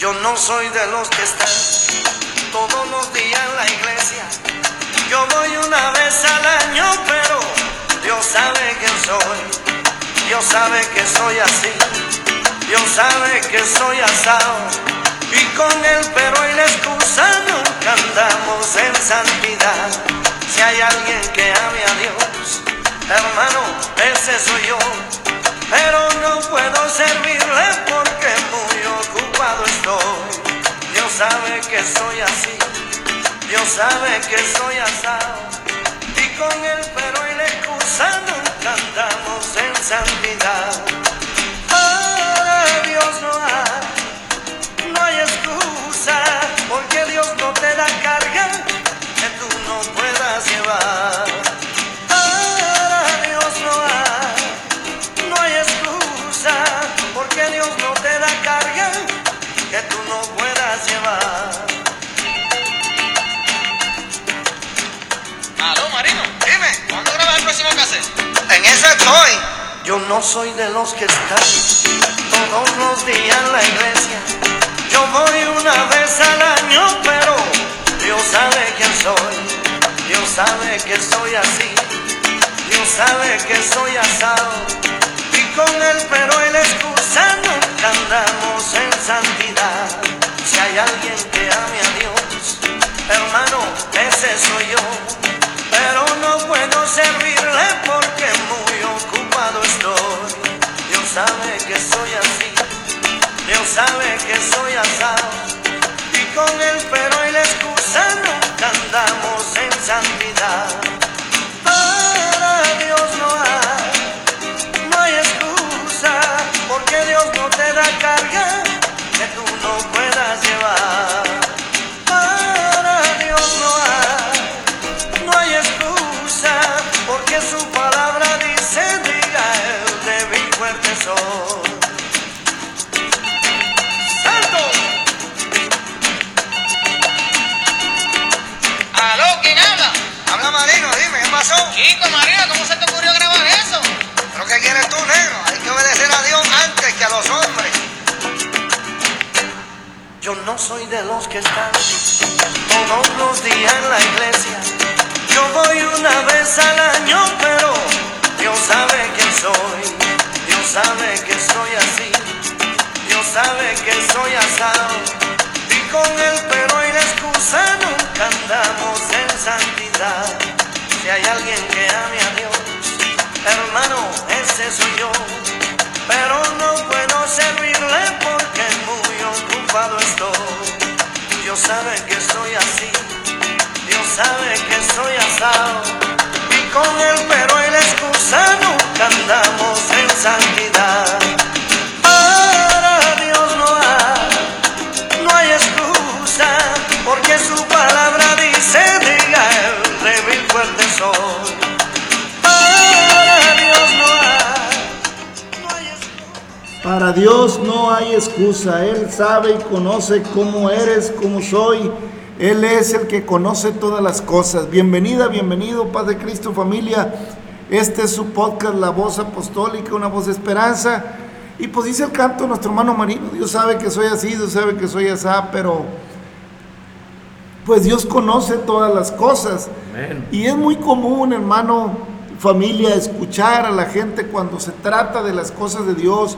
Yo no soy de los que están todos los días en la iglesia. Yo voy una vez al año, pero Dios sabe quién soy. Dios sabe que soy así. Dios sabe que soy asado. Y con el pero y la excusa nunca andamos en santidad. Si hay alguien que ame a Dios, hermano, ese soy yo. Pero no puedo servirle porque Dios sabe que soy así, Dios sabe que soy asado. Y con el pero y la excusa nunca andamos en santidad. Para Dios no hay, no hay excusa, porque Dios no te da carga que tú no puedas llevar. Estoy. Yo no soy de los que están todos los días en la iglesia. Yo voy una vez al año, pero Dios sabe quién soy. Dios sabe que soy así. Dios sabe que soy asado. Y con el pero la excusa nunca andamos en santidad. Si hay alguien que ame a Dios, hermano, ese soy yo. Pero no puedo servirle sabe que soy asado. Y con el pero y la excusa Yo no soy de los que están todos los días en la iglesia. Yo voy una vez al año, pero Dios sabe quién soy. Dios sabe que soy así. Dios sabe que soy asado. Y con el pero y la excusa nunca andamos en santidad. Si hay alguien que ame a Dios, hermano, ese soy yo. Pero no puedo servirle porque ocupado estoy. Dios sabe que soy así, Dios sabe que soy asado. Y con el pero la excusa nunca andamos en santidad. Para Dios no hay excusa, Él sabe y conoce cómo eres, cómo soy. Él es el que conoce todas las cosas. Bienvenida, bienvenido, Paz de Cristo familia. Este es su podcast, La Voz Apostólica, una voz de esperanza. Y pues dice el canto de nuestro hermano Marino, Dios sabe que soy así, Dios sabe que soy así, pero pues Dios conoce todas las cosas. Y es muy común, hermano, familia, escuchar a la gente cuando se trata de las cosas de Dios,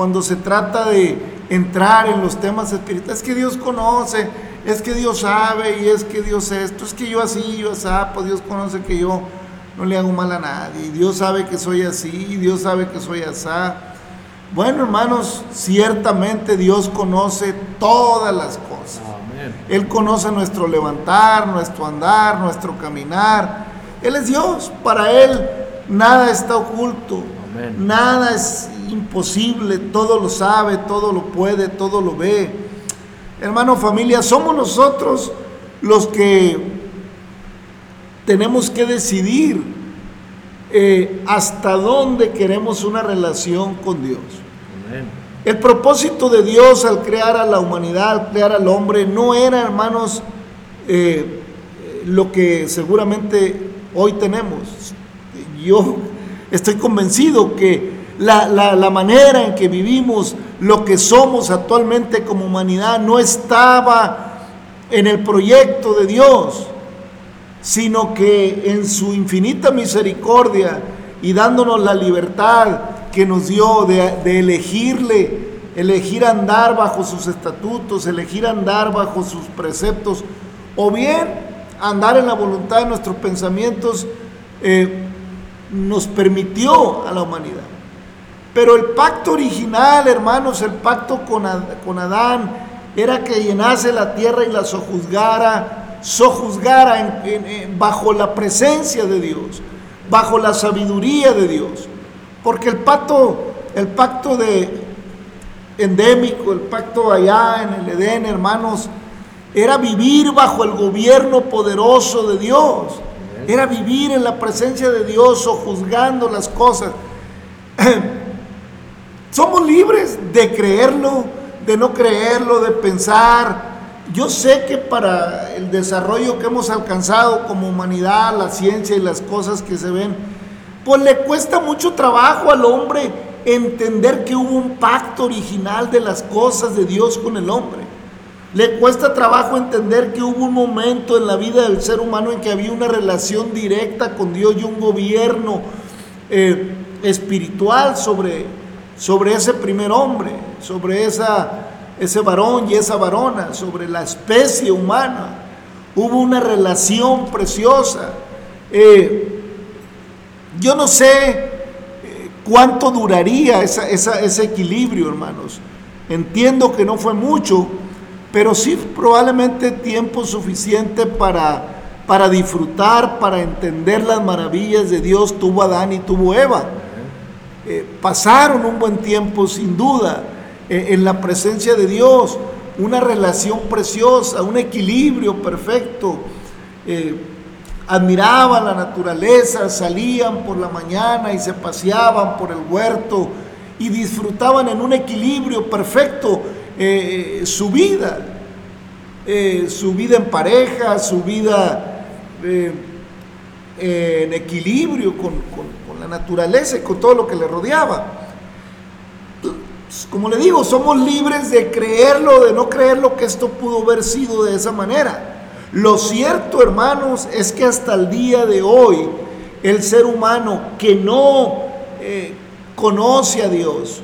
cuando se trata de entrar en los temas espirituales. Es que Dios conoce, es que Dios sabe y es que Dios esto, es que yo así, yo así, pues Dios conoce que yo no le hago mal a nadie. Dios sabe que soy así, Dios sabe que soy así. Bueno, hermanos, ciertamente Dios conoce todas las cosas. Él conoce nuestro levantar, nuestro andar, nuestro caminar. Él es Dios. Para Él nada está oculto. Nada es imposible. Todo lo sabe, todo lo puede, todo lo ve. Hermano, familia, somos nosotros los que tenemos que decidir eh, hasta dónde queremos una relación con Dios. El propósito de Dios al crear a la humanidad, al crear al hombre, no era, hermanos, eh, lo que seguramente hoy tenemos. Yo estoy convencido que la, manera en que vivimos lo que somos actualmente como humanidad no estaba en el proyecto de Dios, sino que en su infinita misericordia y dándonos la libertad que nos dio de, de elegirle, elegir andar bajo sus estatutos, elegir andar bajo sus preceptos, o bien andar en la voluntad de nuestros pensamientos, eh, nos permitió a la humanidad. Pero el pacto original, hermanos, el pacto con, con Adán, era que llenase la tierra y la sojuzgara, sojuzgara bajo la presencia de Dios, bajo la sabiduría de Dios. Porque el pacto, el pacto de endémico, el pacto allá en el Edén, hermanos, era vivir bajo el gobierno poderoso de Dios. Era vivir en la presencia de Dios o juzgando las cosas. Somos libres de creerlo, de no creerlo, de pensar. Yo sé que para el desarrollo que hemos alcanzado como humanidad, la ciencia y las cosas que se ven, pues le cuesta mucho trabajo al hombre entender que hubo un pacto original de las cosas de Dios con el hombre. Le cuesta trabajo entender que hubo un momento en la vida del ser humano en que había una relación directa con Dios y un gobierno eh, espiritual sobre, sobre ese primer hombre, sobre esa, ese varón y esa varona, sobre la especie humana. Hubo una relación preciosa. Eh, yo no sé eh, cuánto duraría ese equilibrio, hermanos. Entiendo que no fue mucho, pero sí probablemente tiempo suficiente para, para disfrutar, para entender las maravillas de Dios tuvo Adán y tuvo Eva. Eh, pasaron un buen tiempo sin duda eh, en la presencia de Dios, una relación preciosa, un equilibrio perfecto. Eh, admiraban la naturaleza, salían por la mañana y se paseaban por el huerto y disfrutaban en un equilibrio perfecto eh, su vida, su vida en pareja, su vida en equilibrio con, con, naturaleza y con todo lo que le rodeaba. Como le digo, somos libres de creerlo, de no creerlo que esto pudo haber sido de esa manera. Lo cierto, hermanos, es que hasta el día de hoy el ser humano que no conoce a Dios,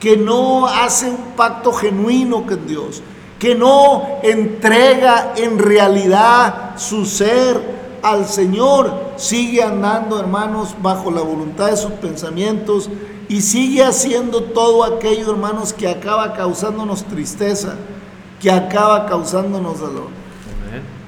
que no hace un pacto genuino con Dios, que no entrega en realidad su ser al Señor, sigue andando, hermanos, bajo la voluntad de sus pensamientos y sigue haciendo todo aquello, hermanos, que acaba causándonos tristeza, que acaba causándonos dolor.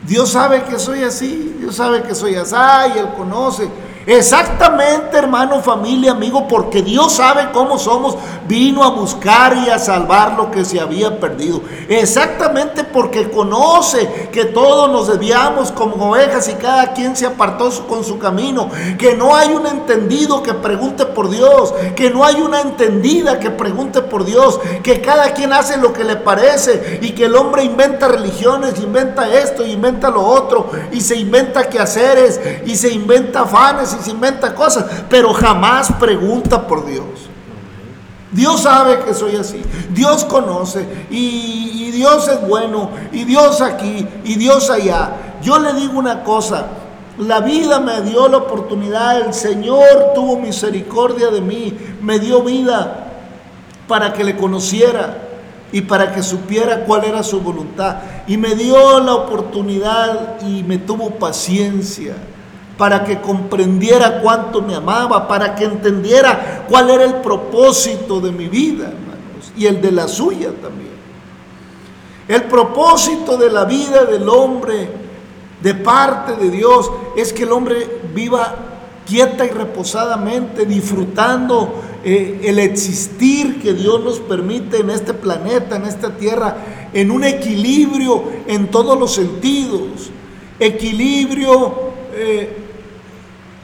Dios sabe que soy así, Dios sabe que soy así, y Él conoce Exactamente, hermano, familia, amigo, porque Dios sabe cómo somos, vino a buscar y a salvar lo que se había perdido. Exactamente porque conoce que todos nos desviamos como ovejas y cada quien se apartó con su camino, que no hay un entendido que pregunte por Dios, que no hay una entendida que pregunte por Dios, que cada quien hace lo que le parece y que el hombre inventa religiones, inventa esto, inventa lo otro y se inventa quehaceres y se inventa afanes se inventa cosas, pero jamás pregunta por Dios. Dios sabe que soy así, Dios conoce y, y, Dios es bueno y Dios aquí y Dios allá. Yo le digo una cosa, la vida me dio la oportunidad, el Señor tuvo misericordia de mí, me dio vida para que le conociera y para que supiera cuál era su voluntad. Y me dio la oportunidad y me tuvo paciencia para que comprendiera cuánto me amaba, para que entendiera cuál era el propósito de mi vida, hermanos, y el de la suya también. El propósito de la vida del hombre de parte de Dios es que el hombre viva quieta y reposadamente, disfrutando eh, el existir que Dios nos permite en este planeta, en esta tierra, en un equilibrio en todos los sentidos. Equilibrio eh,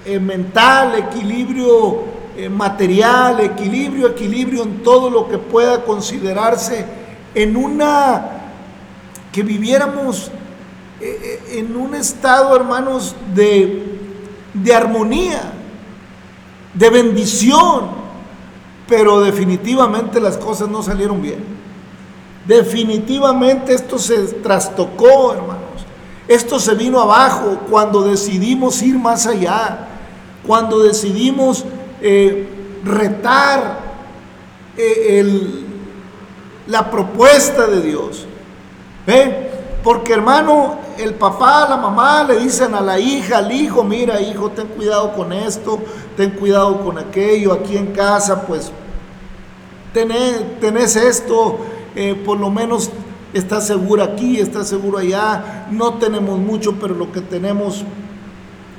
eh, mental, equilibrio eh, material, equilibrio, equilibrio en todo lo que pueda considerarse en una, que viviéramos eh, en un estado, hermanos, de, de armonía, de bendición, pero definitivamente las cosas no salieron bien. Definitivamente esto se trastocó, hermanos. Esto se vino abajo cuando decidimos ir más allá, cuando decidimos eh, retar eh, la propuesta de Dios. ¿Ve? Porque hermano, el papá, la mamá le dicen a la hija, al hijo, mira hijo, ten cuidado con esto, ten cuidado con aquello, aquí en casa pues tenés, tenés esto, eh, por lo menos estás seguro aquí, estás seguro allá, no tenemos mucho, pero lo que tenemos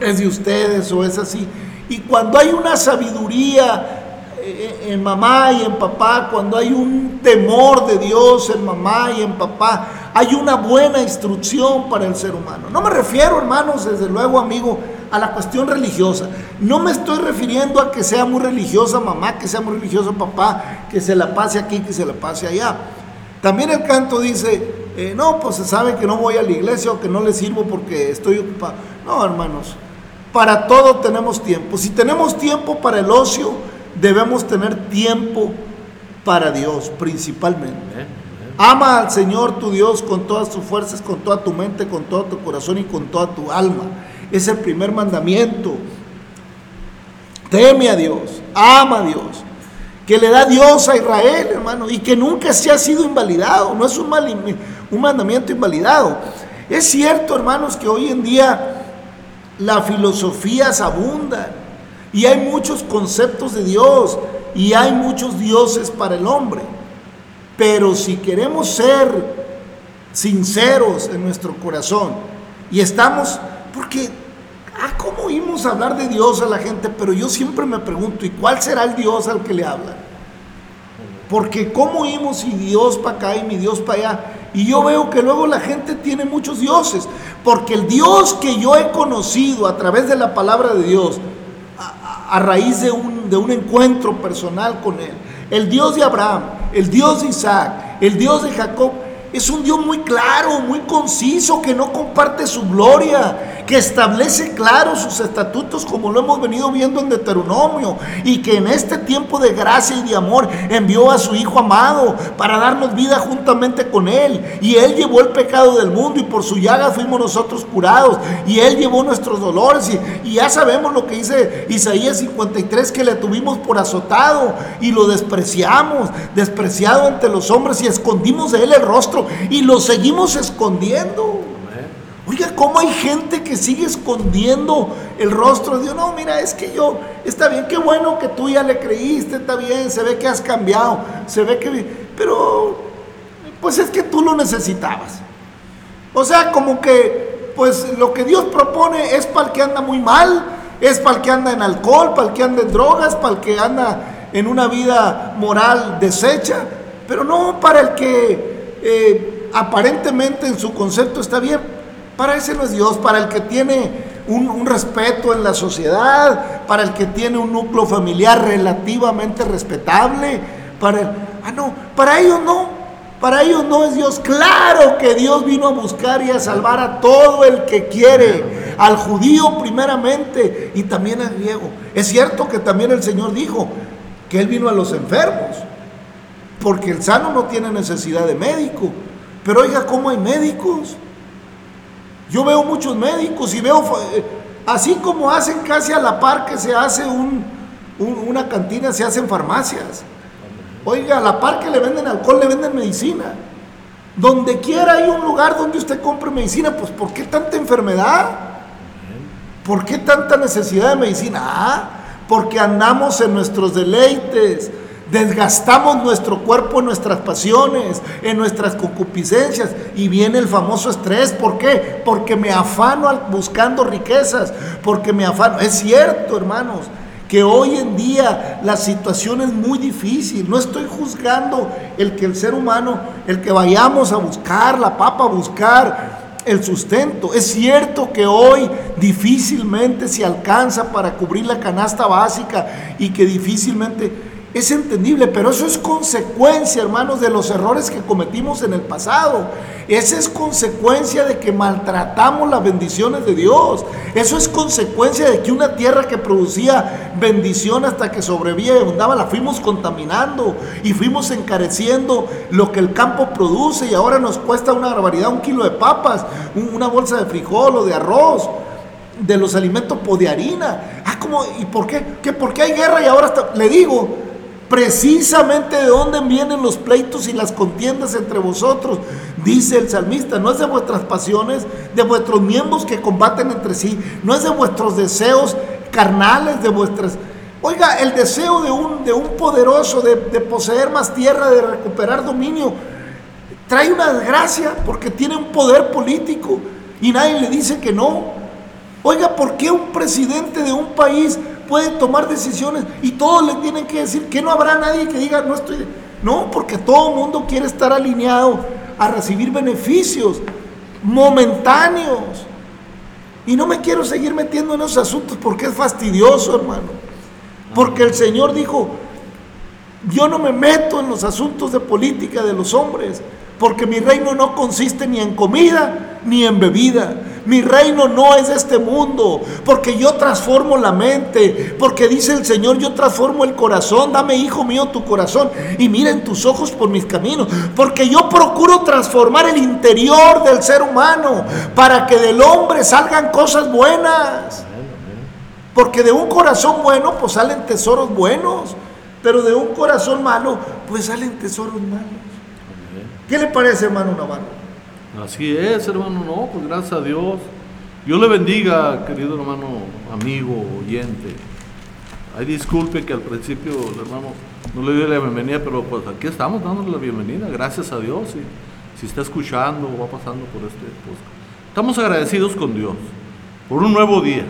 es de ustedes o es así. Y cuando hay una sabiduría eh, en mamá y en papá, cuando hay un temor de Dios en mamá y en papá, hay una buena instrucción para el ser humano. No me refiero, hermanos, desde luego, amigo, a la cuestión religiosa. No me estoy refiriendo a que sea muy religiosa mamá, que sea muy religioso papá, que se la pase aquí, que se la pase allá. También el canto dice, eh, no, pues se sabe que no voy a la iglesia o que no le sirvo porque estoy ocupado. No, hermanos, para todo tenemos tiempo. Si tenemos tiempo para el ocio, debemos tener tiempo para Dios principalmente. Ama al Señor tu Dios con todas tus fuerzas, con toda tu mente, con todo tu corazón y con toda tu alma. Es el primer mandamiento. Teme a Dios, ama a Dios, que le da Dios a Israel, hermano, y que nunca se ha sido invalidado. No es un, un mandamiento invalidado. Es cierto, hermanos, que hoy en día la filosofía abunda y hay muchos conceptos de Dios y hay muchos dioses para el hombre. Pero si queremos ser sinceros en nuestro corazón y estamos, porque, ah, ¿cómo oímos hablar de Dios a la gente? Pero yo siempre me pregunto, ¿y cuál será el Dios al que le hablan? Porque ¿cómo oímos y Dios para acá y mi Dios para allá? Y yo veo que luego la gente tiene muchos dioses, porque el Dios que yo he conocido a través de la palabra de Dios, a, a raíz de un, de un encuentro personal con Él, el Dios de Abraham, el Dios de Isaac, el Dios de Jacob, es un Dios muy claro, muy conciso, que no comparte su gloria, que establece claro sus estatutos como lo hemos venido viendo en Deuteronomio y que en este tiempo de gracia y de amor envió a su Hijo amado para darnos vida juntamente con Él. Y Él llevó el pecado del mundo y por su llaga fuimos nosotros curados y Él llevó nuestros dolores y, y ya sabemos lo que dice Isaías 53, que le tuvimos por azotado y lo despreciamos, despreciado ante los hombres y escondimos de Él el rostro y lo seguimos escondiendo. Oiga, ¿cómo hay gente que sigue escondiendo el rostro Dios? No, mira, es que yo, está bien, qué bueno que tú ya le creíste, está bien, se ve que has cambiado, se ve que... Pero, pues es que tú lo necesitabas. O sea, como que, pues lo que Dios propone es para el que anda muy mal, es para el que anda en alcohol, para el que anda en drogas, para el que anda en una vida moral deshecha, pero no para el que eh, aparentemente en su concepto está bien. Para ese no es Dios, para el que tiene un, respeto en la sociedad, para el que tiene un núcleo familiar relativamente respetable, para ah no, para ellos no, para ellos no es Dios. Claro que Dios vino a buscar y a salvar a todo el que quiere, al judío primeramente y también al griego. Es cierto que también el Señor dijo que Él vino a los enfermos, porque el sano no tiene necesidad de médico. Pero oiga, ¿cómo hay médicos? Yo veo muchos médicos y veo, eh, así como hacen casi a la par que se hace una cantina, se hacen farmacias. Oiga, a la par que le venden alcohol, le venden medicina. Donde quiera hay un lugar donde usted compre medicina, pues ¿por qué tanta enfermedad? ¿Por qué tanta necesidad de medicina? Ah, porque andamos en nuestros deleites, Desgastamos nuestro cuerpo en nuestras pasiones, en nuestras concupiscencias y viene el famoso estrés. ¿Por qué? Porque me afano buscando riquezas, porque me afano. Es cierto, hermanos, que hoy en día la situación es muy difícil. No estoy juzgando el que el ser humano, el que vayamos a buscar la papa, a buscar el sustento. Es cierto que hoy difícilmente se alcanza para cubrir la canasta básica y que difícilmente es entendible, pero eso es consecuencia, hermanos, de los errores que cometimos en el pasado. Esa es consecuencia de que maltratamos las bendiciones de Dios. Eso es consecuencia de que una tierra que producía bendición hasta que sobrevivía y abundaba, la fuimos contaminando y fuimos encareciendo lo que el campo produce y ahora nos cuesta una barbaridad un kilo de papas, una bolsa de frijol o de arroz de los alimentos po de harina. Ah, ¿cómo? ¿Y por qué? ¿Qué? ¿Por qué hay guerra y ahora? Le digo, precisamente de dónde vienen los pleitos y las contiendas entre vosotros, dice el salmista, no es de vuestras pasiones, de vuestros miembros que combaten entre sí, no es de vuestros deseos carnales, de vuestras... Oiga, el deseo de un, de un poderoso de, de poseer más tierra, de recuperar dominio, trae una desgracia porque tiene un poder político y nadie le dice que no. Oiga, ¿por qué un presidente de un país puede tomar decisiones y todos le tienen que decir que no habrá nadie que diga no estoy. No, porque todo el mundo quiere estar alineado a recibir beneficios momentáneos. Y no me quiero seguir metiendo en esos asuntos porque es fastidioso, hermano. Porque el Señor dijo, yo no me meto en los asuntos de política de los hombres, porque mi reino no consiste ni en comida ni en bebida, mi reino no es de este mundo, porque yo transformo la mente, porque dice el Señor, yo transformo el corazón, dame hijo mío tu corazón y miren tus ojos por mis caminos, porque yo procuro transformar el interior del ser humano para que del hombre salgan cosas buenas. Porque de un corazón bueno pues salen tesoros buenos, pero de un corazón malo pues salen tesoros malos. ¿Qué le parece, hermano Navarro? Así es, hermano, no, pues gracias a Dios. Dios le bendiga, querido hermano, amigo, oyente. Ay, disculpe que al principio el hermano no le dio la bienvenida, pero pues aquí estamos dándole la bienvenida, gracias a Dios. Y, si está escuchando o va pasando por este pues, Estamos agradecidos con Dios por un nuevo día,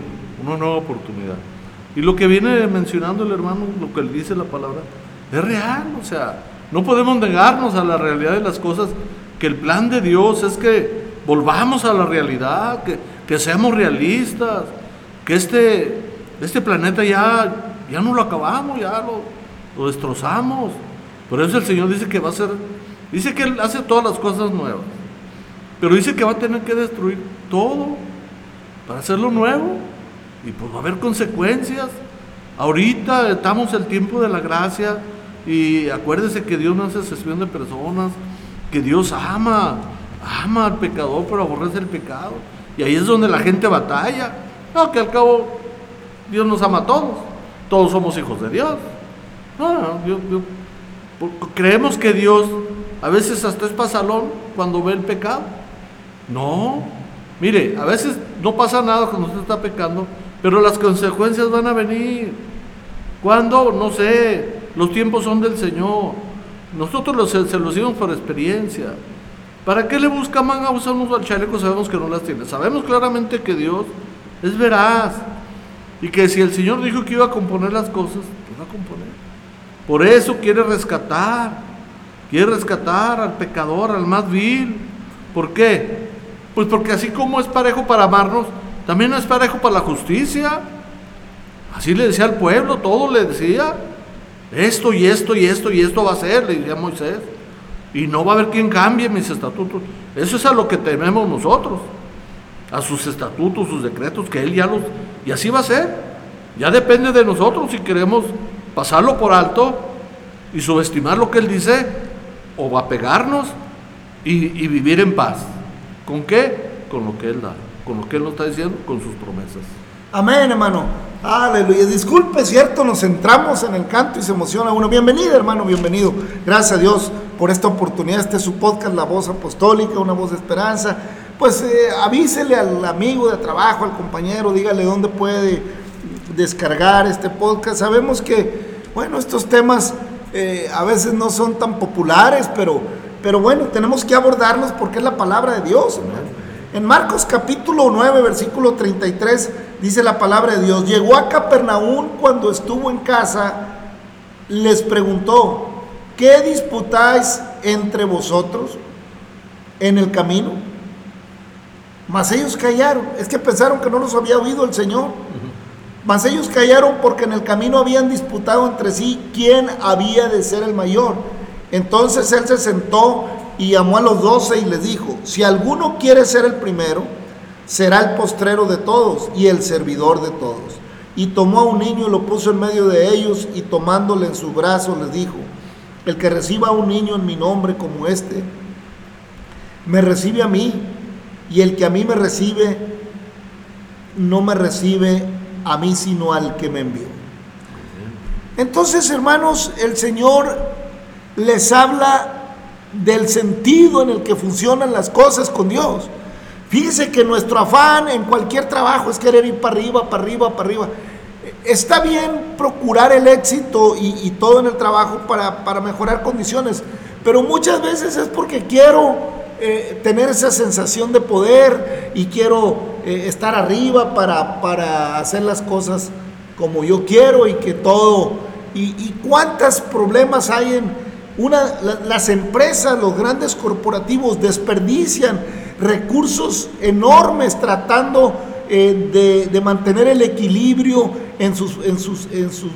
una nueva oportunidad. Y lo que viene mencionando el hermano, lo que le dice la palabra, es real, o sea, no podemos negarnos a la realidad de las cosas que el plan de Dios es que volvamos a la realidad, que, que seamos realistas, que este, este planeta ya, ya no lo acabamos, ya lo, lo destrozamos. Por eso el Señor dice que va a ser, dice que Él hace todas las cosas nuevas, pero dice que va a tener que destruir todo para hacerlo nuevo y pues va a haber consecuencias. Ahorita estamos el tiempo de la gracia y acuérdese que Dios no hace excepción de personas que Dios ama, ama al pecador, pero aborrece el pecado. Y ahí es donde la gente batalla. No, que al cabo Dios nos ama a todos. Todos somos hijos de Dios. No, creemos que Dios a veces hasta es pasalón cuando ve el pecado. No, mire, a veces no pasa nada cuando usted está pecando, pero las consecuencias van a venir. Cuando, no sé, los tiempos son del Señor. Nosotros se los dimos por experiencia. ¿Para qué le busca a usar unos al chaleco? Sabemos que no las tiene. Sabemos claramente que Dios es veraz. Y que si el Señor dijo que iba a componer las cosas, pues va a componer. Por eso quiere rescatar. Quiere rescatar al pecador, al más vil. ¿Por qué? Pues porque así como es parejo para amarnos, también es parejo para la justicia. Así le decía al pueblo, todo le decía. Esto y esto y esto y esto va a ser, le diría Moisés. Y no va a haber quien cambie mis estatutos. Eso es a lo que tememos nosotros. A sus estatutos, sus decretos, que Él ya los... Y así va a ser. Ya depende de nosotros si queremos pasarlo por alto y subestimar lo que Él dice o va a pegarnos y vivir en paz. ¿Con qué? Con lo que Él da. Con lo que Él nos está diciendo, con sus promesas. Amén, hermano. Aleluya. Disculpe, cierto, nos centramos en el canto y se emociona uno. Bienvenido, hermano, bienvenido. Gracias a Dios por esta oportunidad. Este es su podcast, La Voz Apostólica, una voz de esperanza. Pues eh, avísele al amigo de trabajo, al compañero, dígale dónde puede descargar este podcast. Sabemos que, bueno, estos temas eh, a veces no son tan populares, pero, pero bueno, tenemos que abordarlos porque es la palabra de Dios, En Marcos capítulo 9, versículo 33 Dice la palabra de Dios, llegó a Capernaum cuando estuvo en casa, les preguntó, ¿qué disputáis entre vosotros en el camino? Mas ellos callaron, es que pensaron que no los había oído el Señor. Mas ellos callaron porque en el camino habían disputado entre sí quién había de ser el mayor. Entonces él se sentó y llamó a los doce y les dijo, si alguno quiere ser el primero, será el postrero de todos y el servidor de todos. Y tomó a un niño y lo puso en medio de ellos y tomándole en su brazo les dijo, el que reciba a un niño en mi nombre como este, me recibe a mí, y el que a mí me recibe, no me recibe a mí, sino al que me envió. Entonces, hermanos, el Señor les habla del sentido en el que funcionan las cosas con Dios. Fíjese que nuestro afán en cualquier trabajo es querer ir para arriba, para arriba, para arriba. Está bien procurar el éxito y, todo en el trabajo para, para, mejorar condiciones, pero muchas veces es porque quiero eh, tener esa sensación de poder y quiero eh, estar arriba para, para, hacer las cosas como yo quiero y que todo... Y, y cuántos problemas hay en una, la, las empresas, los grandes corporativos desperdician recursos enormes tratando eh, de, mantener el equilibrio en sus,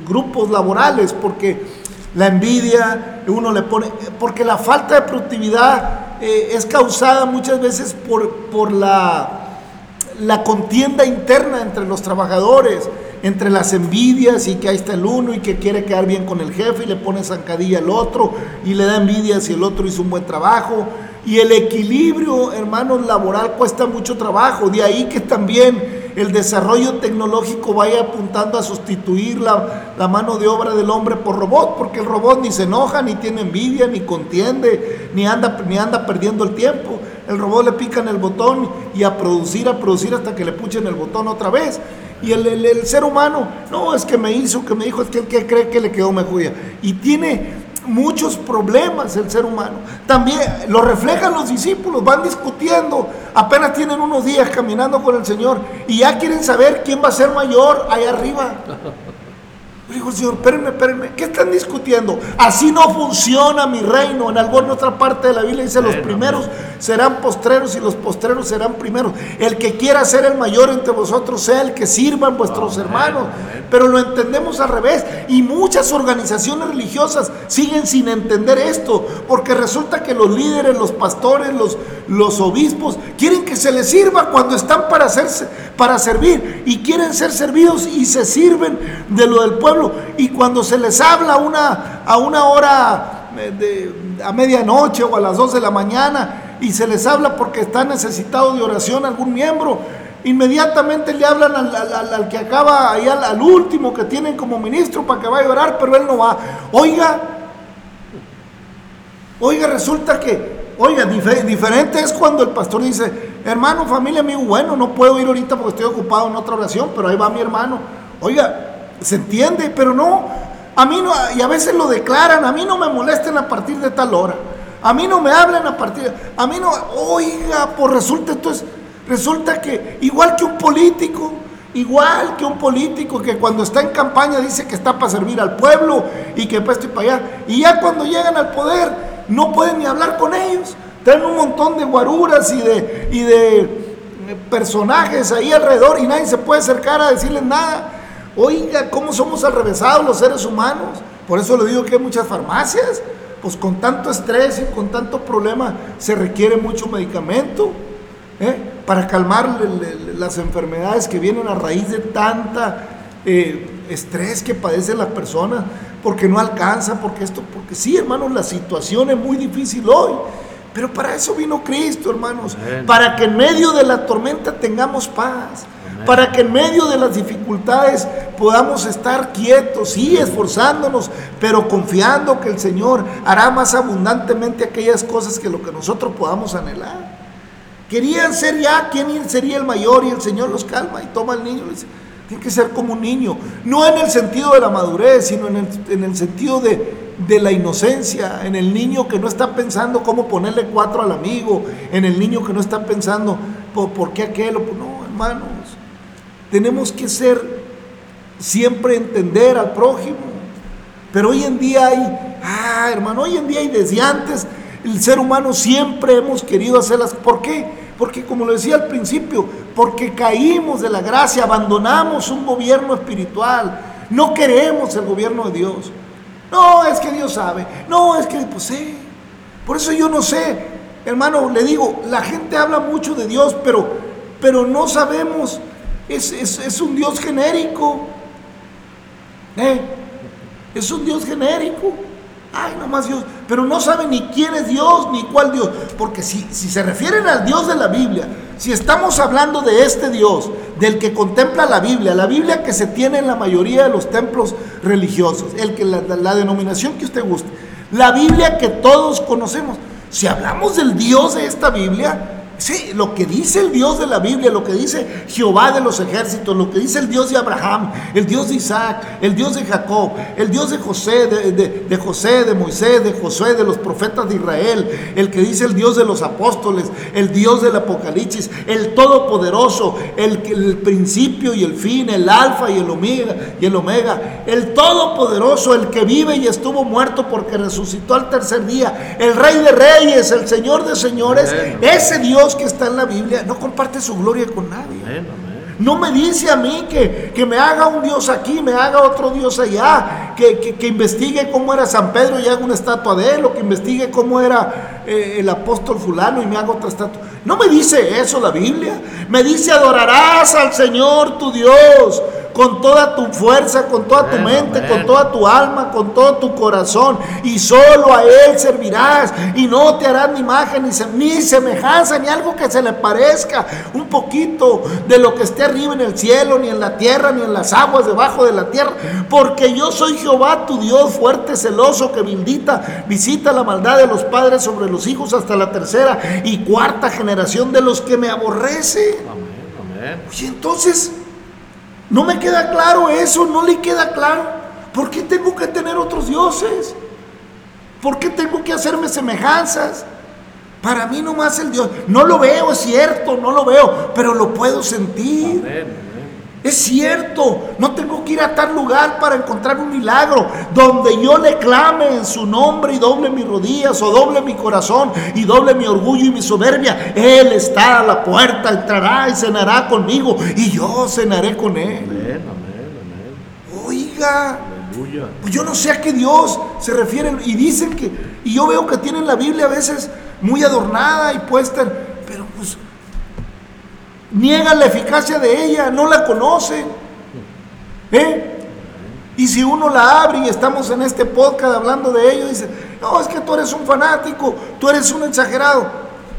grupos laborales, porque la envidia, uno le pone, porque la falta de productividad eh, es causada muchas veces por, la contienda interna entre los trabajadores, entre las envidias y que ahí está el uno y que quiere quedar bien con el jefe y le pone zancadilla al otro y le da envidia si el otro hizo un buen trabajo. Y el equilibrio, hermanos, laboral cuesta mucho trabajo. De ahí que también el desarrollo tecnológico vaya apuntando a sustituir la, la, mano de obra del hombre por robot, porque el robot ni se enoja, ni tiene envidia, ni contiende, ni anda, ni anda perdiendo el tiempo. El robot le pican el botón y a producir, a producir hasta que le puchen el botón otra vez. Y el, el, el ser humano, no, es que me hizo, que me dijo, es que él que cree que le quedó mejor. Y tiene muchos problemas el ser humano. También lo reflejan los discípulos, van discutiendo, apenas tienen unos días caminando con el Señor y ya quieren saber quién va a ser mayor allá arriba. Dijo el Señor, espérenme, espérenme, ¿qué están discutiendo? Así no funciona mi reino. En alguna otra parte de la Biblia dice, los primeros serán postreros y los postreros serán primeros. El que quiera ser el mayor entre vosotros sea el que sirvan vuestros hermanos. Pero lo entendemos al revés. Y muchas organizaciones religiosas siguen sin entender esto. Porque resulta que los líderes, los pastores, los, los obispos, quieren que se les sirva cuando están para, hacerse, para servir. Y quieren ser servidos y se sirven de lo del pueblo y cuando se les habla una, a una hora de, a medianoche o a las 2 de la mañana y se les habla porque está necesitado de oración algún miembro, inmediatamente le hablan al, que acaba ahí al, último que tienen como ministro para que vaya a orar, pero él no va. Oiga, oiga, resulta que, oiga, dif diferente es cuando el pastor dice, hermano, familia, amigo, bueno, no puedo ir ahorita porque estoy ocupado en otra oración, pero ahí va mi hermano. Oiga, se entiende, pero no, a mí no, y a veces lo declaran, a mí no me molesten a partir de tal hora, a mí no me hablan a partir, a mí no, oiga, pues resulta entonces, resulta que igual que un político, igual que un político que cuando está en campaña dice que está para servir al pueblo y que para esto y para allá, y ya cuando llegan al poder no pueden ni hablar con ellos, traen un montón de guaruras y de, y de personajes ahí alrededor y nadie se puede acercar a decirles nada. Oiga, ¿cómo somos alrevesados los seres humanos? Por eso le digo que hay muchas farmacias, pues con tanto estrés y con tanto problema se requiere mucho medicamento ¿eh? para calmar le, le, las enfermedades que vienen a raíz de tanta eh, estrés que padecen las personas, porque no alcanza, porque esto, porque sí, hermanos, la situación es muy difícil hoy. Pero para eso vino Cristo, hermanos, para que en medio de la tormenta tengamos paz para que en medio de las dificultades podamos estar quietos, sí, esforzándonos, pero confiando que el Señor hará más abundantemente aquellas cosas que lo que nosotros podamos anhelar. Querían ser ya quién sería el mayor y el Señor los calma y toma al niño y dice, tiene que ser como un niño, no en el sentido de la madurez, sino en el, en el sentido de, de la inocencia, en el niño que no está pensando cómo ponerle cuatro al amigo, en el niño que no está pensando por, por qué aquel, no, hermanos, tenemos que ser, siempre entender al prójimo. Pero hoy en día hay, ah, hermano, hoy en día y desde antes, el ser humano siempre hemos querido hacerlas. ¿Por qué? Porque como lo decía al principio, porque caímos de la gracia, abandonamos un gobierno espiritual, no queremos el gobierno de Dios. No, es que Dios sabe, no, es que pues sí. Por eso yo no sé, hermano, le digo, la gente habla mucho de Dios, pero, pero no sabemos, es, es- es un Dios genérico. ¿eh? Es un Dios genérico. Ay, nomás Dios. Pero no saben ni quién es Dios ni cuál Dios. Porque si, si se refieren al Dios de la Biblia, si estamos hablando de este Dios, del que contempla la Biblia, la Biblia que se tiene en la mayoría de los templos religiosos, el que la, la- la denominación que usted guste, la Biblia que todos conocemos. Si hablamos del Dios de esta Biblia, Sí, lo que dice el Dios de la Biblia, lo que dice Jehová de los ejércitos, lo que dice el Dios de Abraham, el Dios de Isaac, el Dios de Jacob, el Dios de José, de, de- de José, de Moisés, de Josué, de los profetas de Israel, el que dice el Dios de los apóstoles, el Dios del Apocalipsis, el Todopoderoso, el, el principio y el fin, el Alfa y el Omega, y el Omega, el Todopoderoso, el que vive y estuvo muerto porque resucitó al tercer día, el Rey de Reyes, el Señor de Señores, ese Dios que está en la Biblia no comparte su gloria con nadie. Amén, amén. No me dice a mí que, que me haga un Dios aquí, me haga otro Dios allá, que, que- que investigue cómo era San Pedro y haga una estatua de él, o que investigue cómo era eh, el apóstol fulano y me haga otra estatua. No me dice eso la Biblia. Me dice adorarás al Señor tu Dios con toda tu fuerza, con toda tu mente, con toda tu alma, con todo tu corazón, y solo a Él servirás, y no te harás ni imagen, ni, ni semejanza, ni algo que se le parezca. Un poquito de lo que esté arriba en el cielo, ni en la tierra, ni en las aguas debajo de la tierra, porque yo soy Jehová tu Dios, fuerte, celoso, que visita, visita la maldad de los padres sobre los hijos hasta la tercera y cuarta generación de los que me aborrecen. Amén, amén. Oye, entonces, no me queda claro eso, no le queda claro. ¿Por qué tengo que tener otros dioses? ¿Por qué tengo que hacerme semejanzas? Para mí nomás el Dios. No lo veo, es cierto, no lo veo, pero lo puedo sentir. Amén. Es cierto, no tengo que ir a tal lugar para encontrar un milagro donde yo le clame en su nombre y doble mis rodillas o doble mi corazón y doble mi orgullo y mi soberbia. Él está a la puerta, entrará y cenará conmigo y yo cenaré con él. Amén, amén, Oiga, amén. Aleluya. pues yo no sé a qué Dios se refiere y dicen que, y yo veo que tienen la Biblia a veces muy adornada y puesta, pues niegan la eficacia de ella, no la conocen. ¿Eh? Y si uno la abre y estamos en este podcast hablando de ello, dice, no, es que tú eres un fanático, tú eres un exagerado.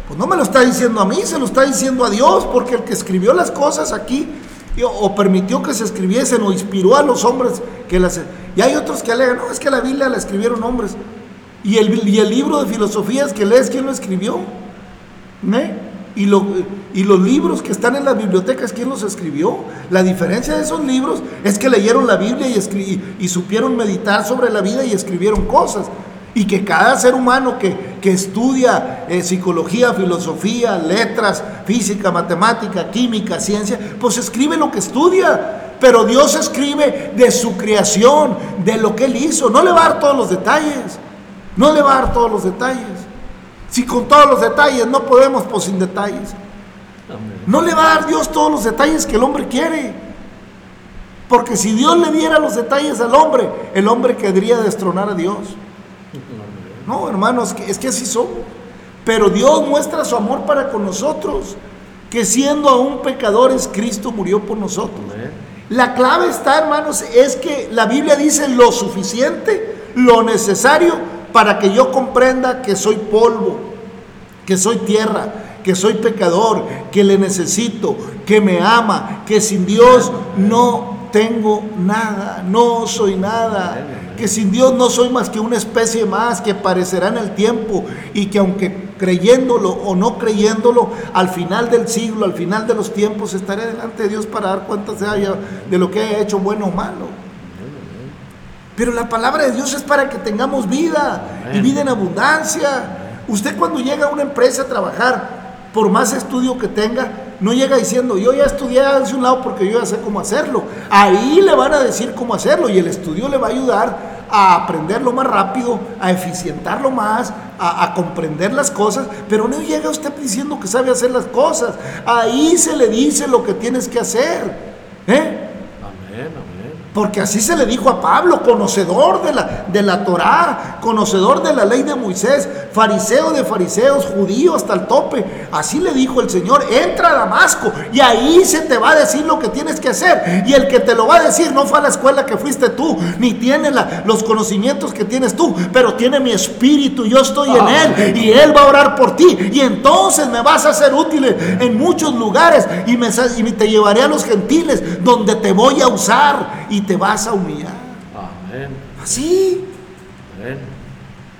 Pues no me lo está diciendo a mí, se lo está diciendo a Dios, porque el que escribió las cosas aquí, o permitió que se escribiesen, o inspiró a los hombres que las... Y hay otros que alegan, no, es que la Biblia la escribieron hombres. Y el, y el libro de filosofías que lees, ¿quién lo escribió? ¿Eh? Y, lo- y los libros que están en las bibliotecas, ¿quién los escribió? La diferencia de esos libros es que leyeron la Biblia y, y supieron meditar sobre la vida y escribieron cosas. Y que cada ser humano que, que estudia eh, psicología, filosofía, letras, física, matemática, química, ciencia, pues escribe lo que estudia. Pero Dios escribe de su creación, de lo que Él hizo. No le va a dar todos los detalles. No le va a dar todos los detalles. Si con todos los detalles no podemos, pues sin detalles. Amén. No le va a dar Dios todos los detalles que el hombre quiere. Porque si Dios le diera los detalles al hombre, el hombre querría destronar a Dios. No, hermanos, es que, así somos. Pero Dios muestra su amor para con nosotros, que siendo aún pecadores, Cristo murió por nosotros. Amén. La clave está, hermanos, es que la Biblia dice lo suficiente, lo necesario para que yo comprenda que soy polvo, que soy tierra, que soy pecador, que le necesito, que me ama, que sin Dios no tengo nada, no soy nada, que sin Dios no soy más que una especie más que parecerá en el tiempo y que aunque creyéndolo o no creyéndolo, al final del siglo, al final de los tiempos, estaré delante de Dios para dar cuenta de lo que haya hecho bueno o malo. Pero la palabra de Dios es para que tengamos vida y vida en abundancia. Usted cuando llega a una empresa a trabajar, por más estudio que tenga, no llega diciendo, yo ya estudié hace un lado porque yo ya sé cómo hacerlo. Ahí le van a decir cómo hacerlo y el estudio le va a ayudar a aprenderlo más rápido, a eficientarlo más, a, a comprender las cosas, pero no llega usted diciendo que sabe hacer las cosas. Ahí se le dice lo que tienes que hacer. ¿eh? Porque así se le dijo a Pablo, conocedor de la, de la Torá, conocedor de la ley de Moisés, fariseo de fariseos, judío hasta el tope. Así le dijo el Señor, entra a Damasco y ahí se te va a decir lo que tienes que hacer. Y el que te lo va a decir no fue a la escuela que fuiste tú, ni tiene la- los conocimientos que tienes tú, pero tiene mi espíritu, yo estoy en él y él va a orar por ti. Y entonces me vas a ser útil en muchos lugares y, me, y te llevaré a los gentiles donde te voy a usar y te vas a humillar. Amén. Así. Amén.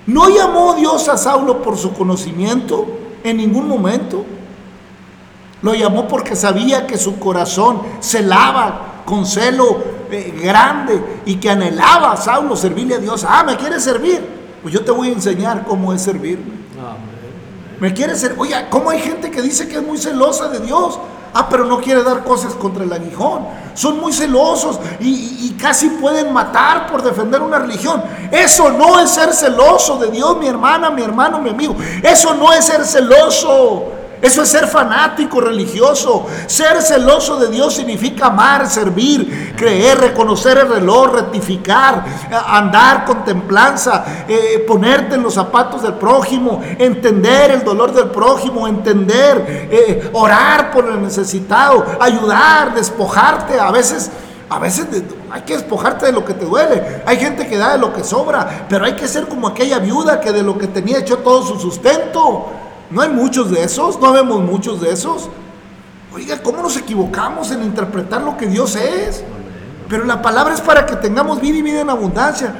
¿No llamó Dios a Saulo por su conocimiento en ningún momento? Lo llamó porque sabía que su corazón celaba con celo eh, grande y que anhelaba a Saulo servirle a Dios. Ah, ¿me quieres servir? Pues yo te voy a enseñar cómo es servirme. Amén. ¿Me quieres ser? Oye, ¿cómo hay gente que dice que es muy celosa de Dios? Ah, pero no quiere dar cosas contra el aguijón. Son muy celosos y, y- casi pueden matar por defender una religión. Eso no es ser celoso de Dios, mi hermana, mi hermano, mi amigo. Eso no es ser celoso. Eso es ser fanático religioso. Ser celoso de Dios significa amar, servir, creer, reconocer el reloj, rectificar, andar con templanza, eh, ponerte en los zapatos del prójimo, entender el dolor del prójimo, entender, eh, orar por el necesitado, ayudar, despojarte. A veces, a veces hay que despojarte de lo que te duele. Hay gente que da de lo que sobra, pero hay que ser como aquella viuda que de lo que tenía echó todo su sustento. No hay muchos de esos, no vemos muchos de esos. Oiga, ¿cómo nos equivocamos en interpretar lo que Dios es? Pero la palabra es para que tengamos vida y vida en abundancia.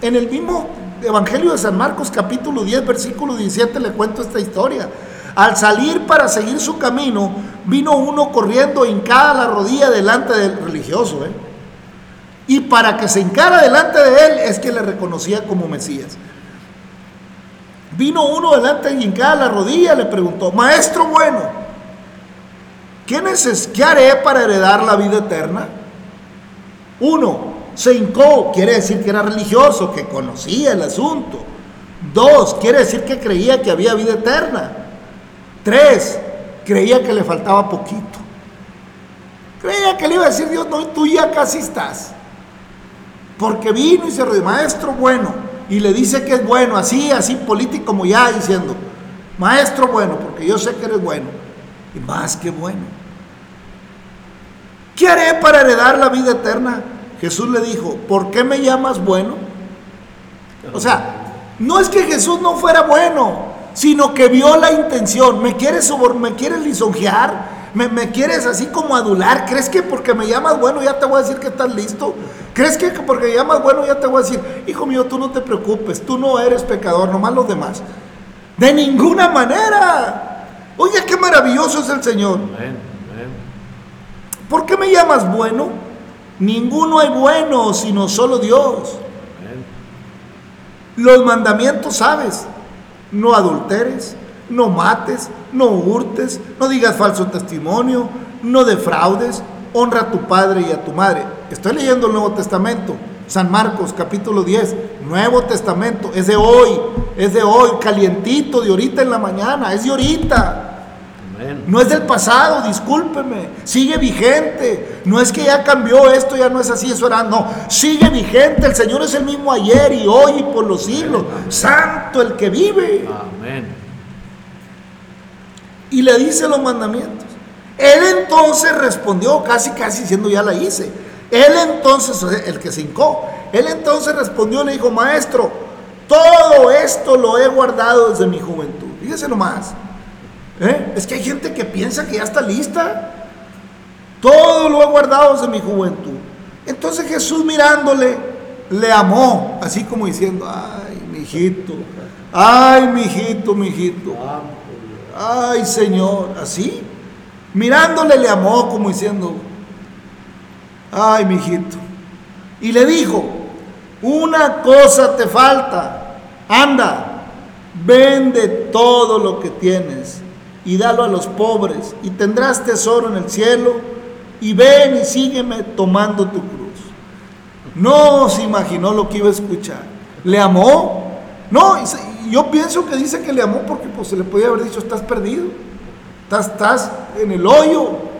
En el mismo Evangelio de San Marcos, capítulo 10, versículo 17, le cuento esta historia. Al salir para seguir su camino, vino uno corriendo hincada la rodilla delante del religioso. ¿eh? Y para que se hincara delante de él es que le reconocía como Mesías. Vino uno delante y hincada la rodilla le preguntó, Maestro bueno, ¿qué, neces ¿qué haré para heredar la vida eterna? Uno, se hincó, quiere decir que era religioso, que conocía el asunto. Dos, quiere decir que creía que había vida eterna. Tres, creía que le faltaba poquito. Creía que le iba a decir Dios, no, tú ya casi estás. Porque vino y se arrodilló, maestro bueno, y le dice que es bueno, así, así político como ya diciendo, maestro bueno, porque yo sé que eres bueno, y más que bueno. ¿Qué haré para heredar la vida eterna? Jesús le dijo, ¿por qué me llamas bueno? O sea, no es que Jesús no fuera bueno, sino que vio la intención. ¿Me quieres, me quieres lisonjear? ¿Me, ¿Me quieres así como adular? ¿Crees que porque me llamas bueno ya te voy a decir que estás listo? ¿Crees que porque me llamas bueno ya te voy a decir, hijo mío, tú no te preocupes, tú no eres pecador, nomás los demás? De ninguna manera. Oye, qué maravilloso es el Señor. Amén. Amén. ¿Por qué me llamas bueno? Ninguno hay bueno sino solo Dios. Amén. Los mandamientos sabes. No adulteres, no mates, no hurtes, no digas falso testimonio, no defraudes, honra a tu padre y a tu madre. Estoy leyendo el Nuevo Testamento, San Marcos capítulo 10, Nuevo Testamento, es de hoy, es de hoy, calientito, de ahorita en la mañana, es de ahorita. Amén. No es del pasado, discúlpeme. Sigue vigente. No es que ya cambió esto, ya no es así, eso era. No, sigue vigente. El Señor es el mismo ayer y hoy y por los siglos. Santo el que vive. Amén. Y le dice los mandamientos. Él entonces respondió, casi, casi diciendo, ya la hice. Él entonces, el que se hincó, él entonces respondió, le dijo, maestro, todo esto lo he guardado desde mi juventud. Fíjese nomás. ¿Eh? Es que hay gente que piensa que ya está lista. Todo lo he guardado desde mi juventud. Entonces Jesús mirándole, le amó, así como diciendo, ay, mi hijito, ay, mi hijito, mi hijito, ay, Señor, así. Mirándole le amó como diciendo, ay, mi hijito. Y le dijo, una cosa te falta, anda, vende todo lo que tienes y dalo a los pobres y tendrás tesoro en el cielo y ven y sígueme tomando tu cruz. No se imaginó lo que iba a escuchar. ¿Le amó? No, yo pienso que dice que le amó porque pues se le podía haber dicho, estás perdido, estás, estás en el hoyo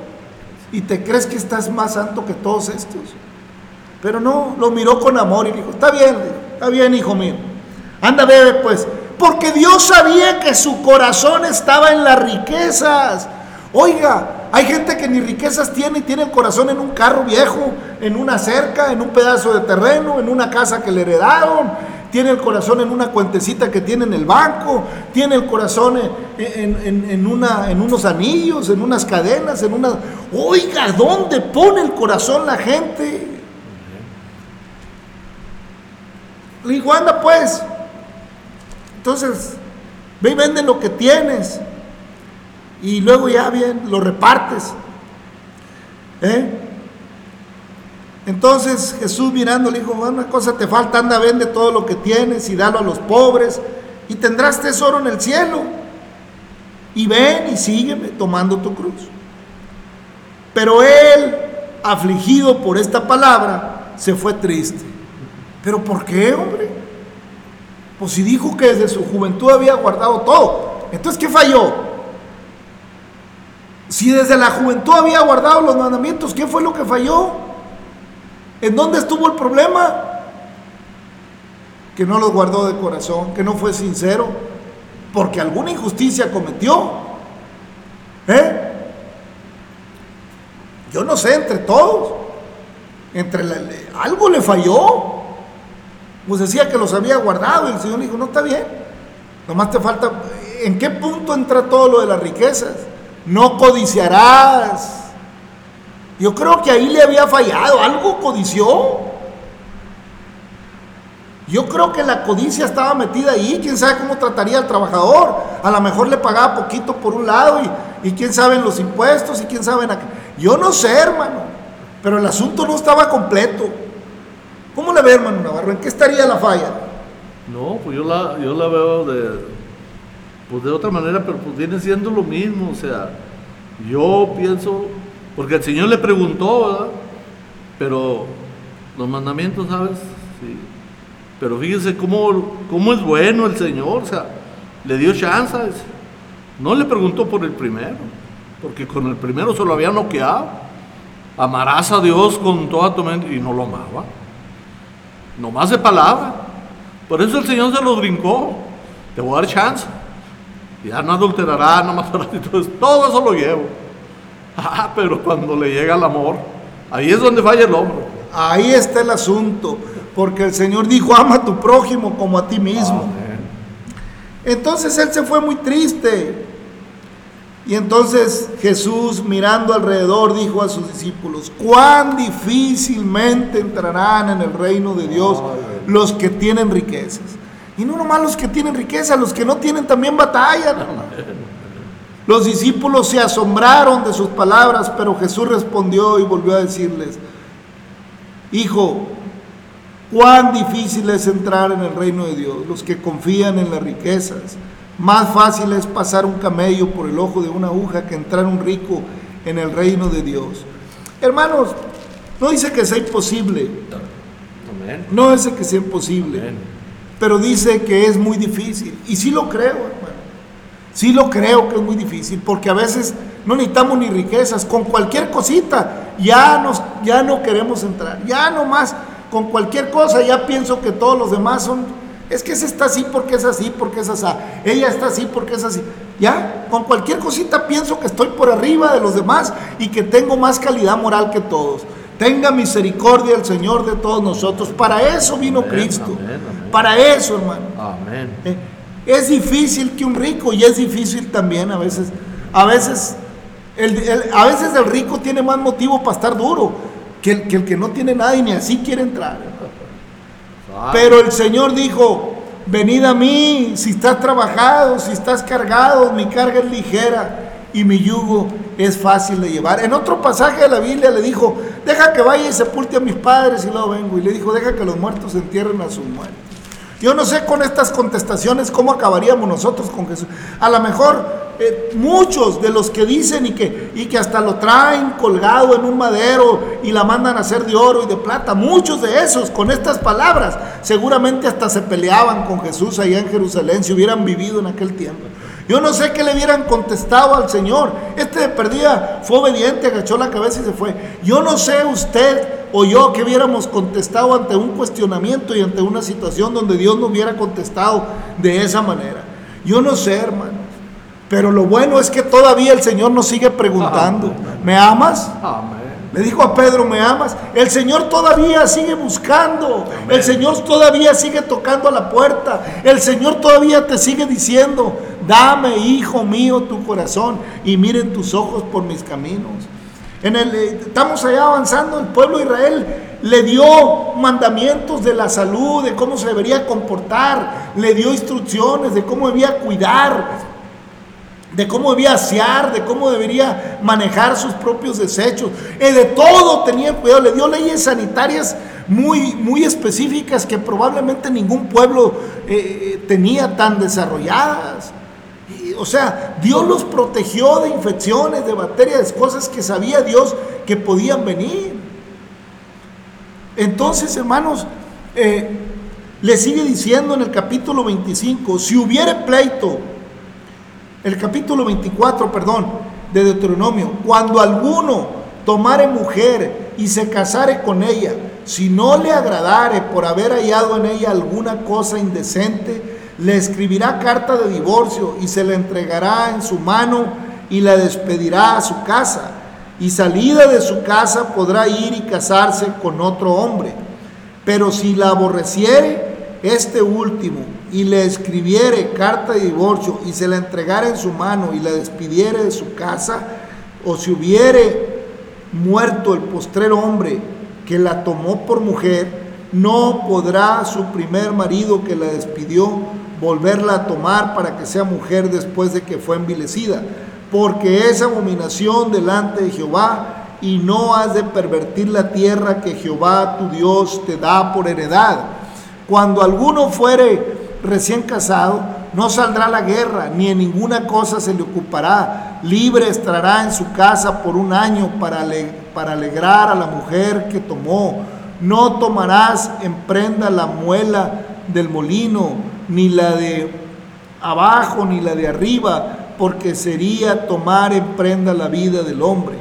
y te crees que estás más santo que todos estos. Pero no, lo miró con amor y dijo, está bien, está bien, hijo mío. Anda, bebe pues. Porque Dios sabía que su corazón estaba en las riquezas. Oiga, hay gente que ni riquezas tiene y tiene el corazón en un carro viejo, en una cerca, en un pedazo de terreno, en una casa que le heredaron, tiene el corazón en una cuentecita que tiene en el banco, tiene el corazón en, en- en una, en unos anillos, en unas cadenas, en una... Oiga, ¿dónde pone el corazón la gente? Le digo, pues. Entonces, ve y vende lo que tienes. Y luego ya bien, lo repartes. ¿Eh? Entonces Jesús mirando le dijo, una cosa te falta, anda, vende todo lo que tienes y dalo a los pobres y tendrás tesoro en el cielo. Y ven y sígueme tomando tu cruz. Pero él, afligido por esta palabra, se fue triste. ¿Pero por qué, hombre? Pues si dijo que desde su juventud había guardado todo. Entonces, ¿qué falló? Si desde la juventud había guardado los mandamientos, ¿qué fue lo que falló? ¿En dónde estuvo el problema? Que no los guardó de corazón, que no fue sincero, porque alguna injusticia cometió. ¿Eh? Yo no sé, entre todos, entre algo le falló. Pues decía que los había guardado y el Señor dijo, no está bien, nomás te falta, ¿en qué punto entra todo lo de las riquezas? No codiciarás. Yo creo que ahí le había fallado, algo codició. Yo creo que la codicia estaba metida ahí, quién sabe cómo trataría al trabajador. A lo mejor le pagaba poquito por un lado y, y quién sabe en los impuestos y quién sabe en Yo no sé, hermano, pero el asunto no estaba completo. ¿Cómo le ve, hermano Navarro? ¿En qué estaría la falla? No, pues yo la, yo la veo de, pues de otra manera, pero pues viene siendo lo mismo, o sea, yo pienso, porque el Señor le preguntó, ¿verdad? Pero los mandamientos, ¿sabes? Sí. Pero fíjese cómo, cómo es bueno el Señor, o sea, le dio chances. No le preguntó por el primero, porque con el primero se lo había noqueado. Amarás a Dios con toda tu mente y no lo amaba. Nomás de palabra. Por eso el Señor se los brincó. Te voy a dar chance. Ya no adulterará, no matarás y todo. Todo eso lo llevo. Ah, pero cuando le llega el amor, ahí es donde falla el hombre. Ahí está el asunto, porque el Señor dijo, ama a tu prójimo como a ti mismo. Amén. Entonces él se fue muy triste. Y entonces Jesús mirando alrededor dijo a sus discípulos, cuán difícilmente entrarán en el reino de Dios los que tienen riquezas. Y no nomás los que tienen riqueza, los que no tienen también batallan. Los discípulos se asombraron de sus palabras, pero Jesús respondió y volvió a decirles, Hijo, cuán difícil es entrar en el reino de Dios, los que confían en las riquezas. Más fácil es pasar un camello por el ojo de una aguja que entrar un rico en el reino de Dios. Hermanos, no dice que sea imposible, no dice que sea imposible, pero dice que es muy difícil. Y sí lo creo. Sí lo creo que es muy difícil, porque a veces no necesitamos ni riquezas, con cualquier cosita ya, nos, ya no queremos entrar, ya nomás con cualquier cosa ya pienso que todos los demás son, es que ese está así porque es así, porque es así, ella está así porque es así, ya, con cualquier cosita pienso que estoy por arriba de los demás y que tengo más calidad moral que todos. Tenga misericordia el Señor de todos nosotros, para eso vino Amén, Cristo, amén, amén. para eso hermano. Amén. Eh, Es difícil que un rico y es difícil también a veces. A veces el, el- a veces el rico tiene más motivo para estar duro que el, que el que no tiene nada y ni así quiere entrar. Ah, Pero el Señor dijo, venid a mí si estás trabajado, si estás cargado, mi carga es ligera y mi yugo es fácil de llevar. En otro pasaje de la Biblia le dijo, deja que vaya y sepulte a mis padres y luego vengo. Y le dijo, deja que los muertos entierren a sus muertos. Yo no sé con estas contestaciones cómo acabaríamos nosotros con Jesús. A lo mejor eh, muchos de los que dicen y que, y que hasta lo traen colgado en un madero y la mandan a hacer de oro y de plata, muchos de esos con estas palabras seguramente hasta se peleaban con Jesús allá en Jerusalén si hubieran vivido en aquel tiempo. Yo no sé qué le hubieran contestado al Señor. Este de perdida fue obediente, agachó la cabeza y se fue. Yo no sé usted o yo que hubiéramos contestado ante un cuestionamiento y ante una situación donde Dios no hubiera contestado de esa manera. Yo no sé, hermanos. Pero lo bueno es que todavía el Señor nos sigue preguntando, ¿me amas? Amén. Le dijo a Pedro, ¿me amas? El Señor todavía sigue buscando. El Señor todavía sigue tocando a la puerta. El Señor todavía te sigue diciendo, dame, hijo mío, tu corazón y miren tus ojos por mis caminos. En el, eh, estamos allá avanzando, el pueblo de Israel le dio mandamientos de la salud, de cómo se debería comportar, le dio instrucciones de cómo debía cuidar de cómo debía asear, de cómo debería manejar sus propios desechos, eh, de todo tenía cuidado, le dio leyes sanitarias muy, muy específicas que probablemente ningún pueblo eh, tenía tan desarrolladas. O sea, Dios los protegió de infecciones, de bacterias, cosas que sabía Dios que podían venir. Entonces, hermanos, eh, le sigue diciendo en el capítulo 25, si hubiere pleito, el capítulo 24, perdón, de Deuteronomio, cuando alguno tomare mujer y se casare con ella, si no le agradare por haber hallado en ella alguna cosa indecente, le escribirá carta de divorcio y se la entregará en su mano y la despedirá a su casa. Y salida de su casa podrá ir y casarse con otro hombre. Pero si la aborreciere, este último y le escribiere carta de divorcio y se la entregara en su mano y la despidiere de su casa, o si hubiere muerto el postrer hombre que la tomó por mujer, no podrá su primer marido que la despidió volverla a tomar para que sea mujer después de que fue envilecida, porque es abominación delante de Jehová y no has de pervertir la tierra que Jehová tu Dios te da por heredad. Cuando alguno fuere recién casado, no saldrá a la guerra, ni en ninguna cosa se le ocupará. Libre estará en su casa por un año para, para alegrar a la mujer que tomó. No tomarás en prenda la muela del molino, ni la de abajo, ni la de arriba, porque sería tomar en prenda la vida del hombre.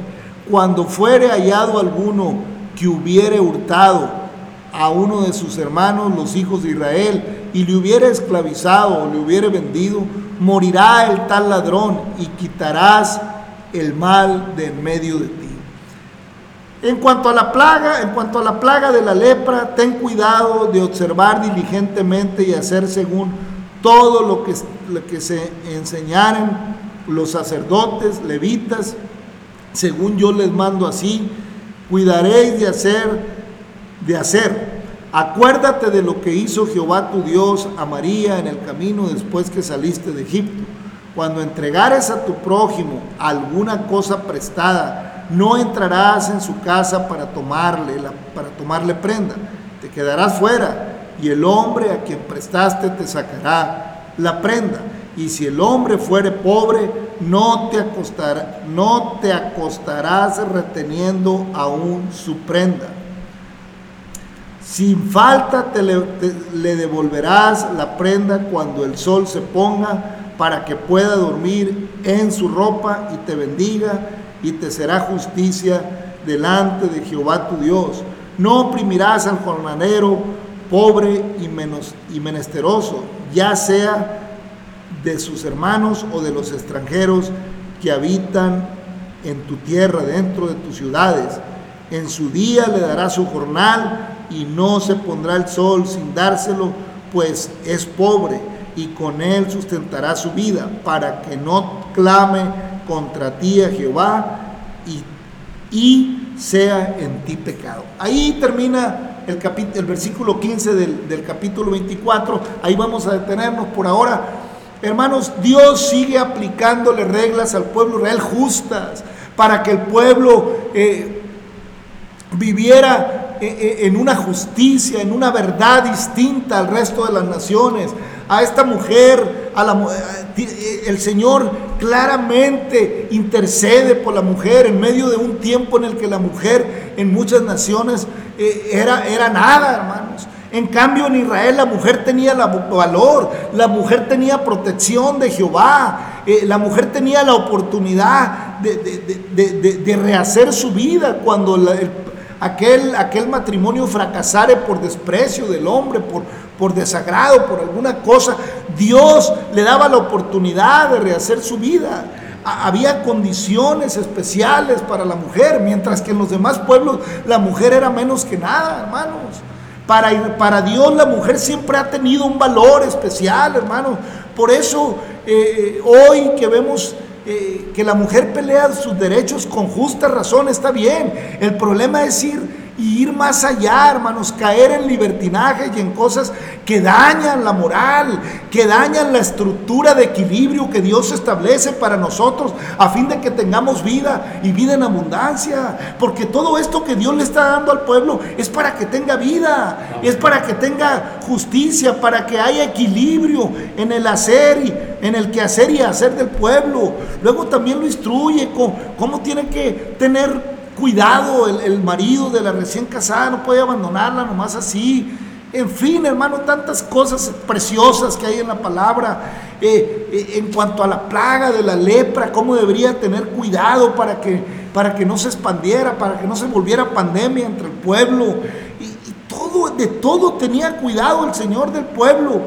Cuando fuere hallado alguno que hubiere hurtado a uno de sus hermanos, los hijos de Israel, y le hubiera esclavizado o le hubiera vendido, morirá el tal ladrón y quitarás el mal de en medio de ti. En cuanto a la plaga, en cuanto a la plaga de la lepra, ten cuidado de observar diligentemente y hacer según todo lo que, se enseñaren los sacerdotes, levitas, según yo les mando así, cuidaréis de hacer Acuérdate de lo que hizo Jehová tu Dios a María en el camino después que saliste de Egipto. Cuando entregares a tu prójimo alguna cosa prestada, no entrarás en su casa para tomarle, para tomarle prenda. Te quedarás fuera y el hombre a quien prestaste te sacará la prenda. Y si el hombre fuere pobre, no te, no te acostarás reteniendo aún su prenda sin falta te le, devolverás la prenda cuando el sol se ponga para que pueda dormir en su ropa y te bendiga y te será justicia delante de Jehová tu Dios. No oprimirás al jornalero pobre y, menos, y menesteroso, ya sea de sus hermanos o de los extranjeros que habitan en tu tierra, dentro de tus ciudades. En su día le darás su jornal y no se pondrá el sol sin dárselo, pues es pobre y con él sustentará su vida, para que no clame contra ti a Jehová y, y sea en ti pecado. Ahí termina el, el versículo 15 del, del, capítulo 24, ahí vamos a detenernos por ahora. Hermanos, Dios sigue aplicándole reglas al pueblo real justas para que el pueblo eh, viviera eh, eh, en una justicia, en una verdad distinta al resto de las naciones. A esta mujer, a la, eh, el Señor claramente intercede por la mujer en medio de un tiempo en el que la mujer en muchas naciones era, era nada, hermanos. En cambio en Israel la mujer tenía la valor, la mujer tenía protección de Jehová, eh, la mujer tenía la oportunidad de, rehacer su vida cuando aquel, aquel matrimonio fracasare por desprecio del hombre, por, por desagrado, por alguna cosa. Dios le daba la oportunidad de rehacer su vida había condiciones especiales para la mujer, mientras que en los demás pueblos la mujer era menos que nada, hermanos. Para, para Dios la mujer siempre ha tenido un valor especial, hermano. Por eso eh, hoy que vemos eh, que la mujer pelea sus derechos con justa razón, está bien. El problema es ir y ir más allá, hermanos, caer en libertinaje y en cosas que dañan la moral, que dañan la estructura de equilibrio que Dios establece para nosotros a fin de que tengamos vida y vida en abundancia. Porque todo esto que Dios le está dando al pueblo es para que tenga vida, es para que tenga justicia, para que haya equilibrio en el hacer y en el que hacer y hacer del pueblo. Luego también lo instruye con cómo tiene que tener cuidado el, marido de la recién casada, no puede abandonarla nomás así. En fin, hermano, tantas cosas preciosas que hay en la palabra. Eh, eh, en cuanto a la plaga de la lepra, cómo debería tener cuidado para que, para que no se expandiera, para que no se volviera pandemia entre el pueblo. Y, y todo, de todo tenía cuidado el Señor del pueblo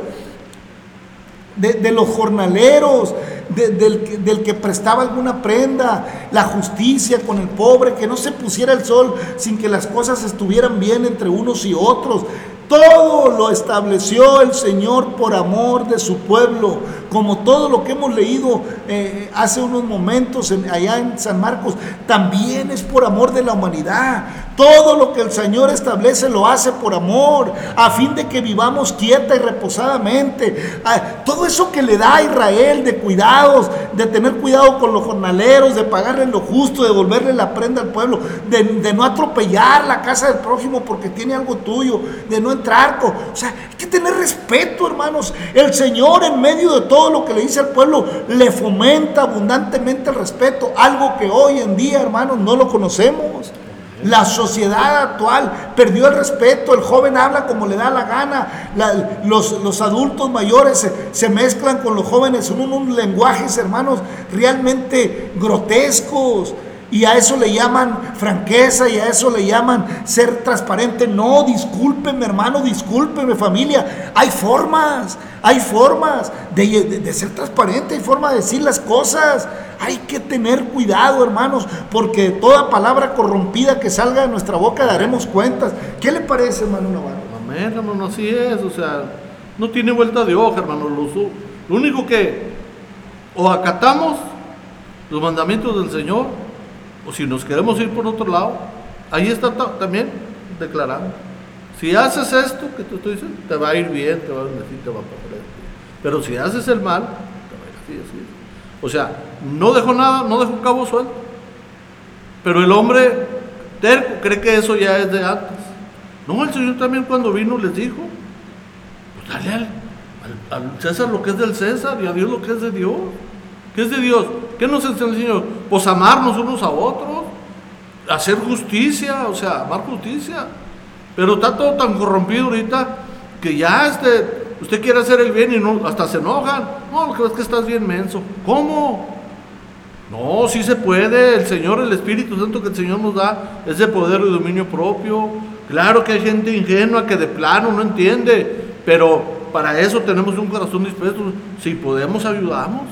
de, los jornaleros, del, que prestaba alguna prenda, la justicia con el pobre, que no se pusiera el sol sin que las cosas estuvieran bien entre unos y otros. Todo lo estableció el Señor por amor de su pueblo, como todo lo que hemos leído eh, hace unos momentos allá en San Marcos, también es por amor de la humanidad. Todo lo que el Señor establece lo hace por amor, a fin de que vivamos quieta y reposadamente. Ah, todo eso que le da a Israel de cuidados, de tener cuidado con los jornaleros, de pagarle lo justo, de devolverle la prenda al pueblo, de, no atropellar la casa del prójimo porque tiene algo tuyo, de no entrar con... O sea, hay que tener respeto, hermanos. El Señor en medio de todo lo que le dice al pueblo, le fomenta abundantemente el respeto, algo que hoy en día, hermanos, no lo conocemos. La sociedad actual perdió el respeto, el joven habla como le da la gana, los, adultos mayores se, mezclan con los jóvenes en unos lenguajes, hermanos, realmente grotescos. Y a eso le llaman franqueza y a eso le llaman ser transparente. No, discúlpeme hermano, discúlpeme familia. Hay formas, hay formas de, ser transparente, hay formas de decir las cosas. Hay que tener cuidado hermanos, porque toda palabra corrompida que salga de nuestra boca daremos cuentas. ¿Qué le parece hermano Navarro? Amén, hermano, así es. O sea, no tiene vuelta de hoja hermano. Lo, lo único que o acatamos los mandamientos del Señor o si nos queremos ir por otro lado, ahí está también declarando. Si haces esto que tú, estoy diciendo, te va a ir bien, te va a bendecir, te va a pasar Pero si haces el mal, te va a ir así, así. O sea, no dejó nada, no dejó cabo suelto. Pero el hombre terco cree que eso ya es de antes. No, el Señor también cuando vino les dijo, pues dale al, al César lo que es del César y a Dios lo que es de Dios. ¿Qué es de Dios? ¿Qué nos enseña el Señor? Pues amarnos unos a otros, hacer justicia, o sea, amar justicia. Pero está todo tan corrompido ahorita que ya este, usted quiere hacer el bien y no, hasta se enojan. No, lo que es que estás bien menso. ¿Cómo? No, sí se puede. El Señor, el Espíritu Santo que el Señor nos da es de poder y dominio propio. Claro que hay gente ingenua que de plano no entiende, pero para eso tenemos un corazón dispuesto. Si podemos, ayudamos.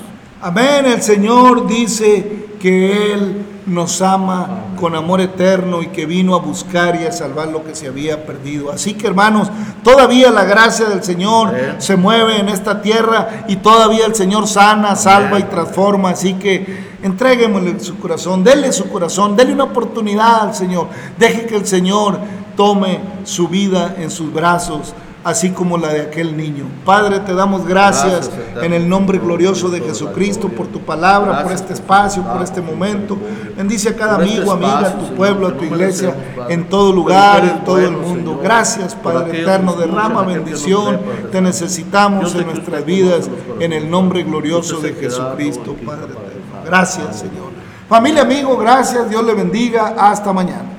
Amén, el Señor dice que Él nos ama con amor eterno y que vino a buscar y a salvar lo que se había perdido. Así que hermanos, todavía la gracia del Señor se mueve en esta tierra y todavía el Señor sana, salva y transforma. Así que entréguemosle su corazón, denle su corazón, denle una oportunidad al Señor. Deje que el Señor tome su vida en sus brazos así como la de aquel niño. Padre, te damos gracias, en el nombre glorioso de Jesucristo, por tu palabra, por Gracias este por espacio, por este momento. Bendice a cada este amigo, amiga, a tu pueblo, a tu iglesia, en todo lugar, en todo el mundo. Gracias, Padre eterno, derrama bendición. Te necesitamos en nuestras vidas, en el nombre glorioso de Jesucristo, Padre eterno. Gracias, Señor. Familia, amigo, gracias. Dios le bendiga. Hasta mañana.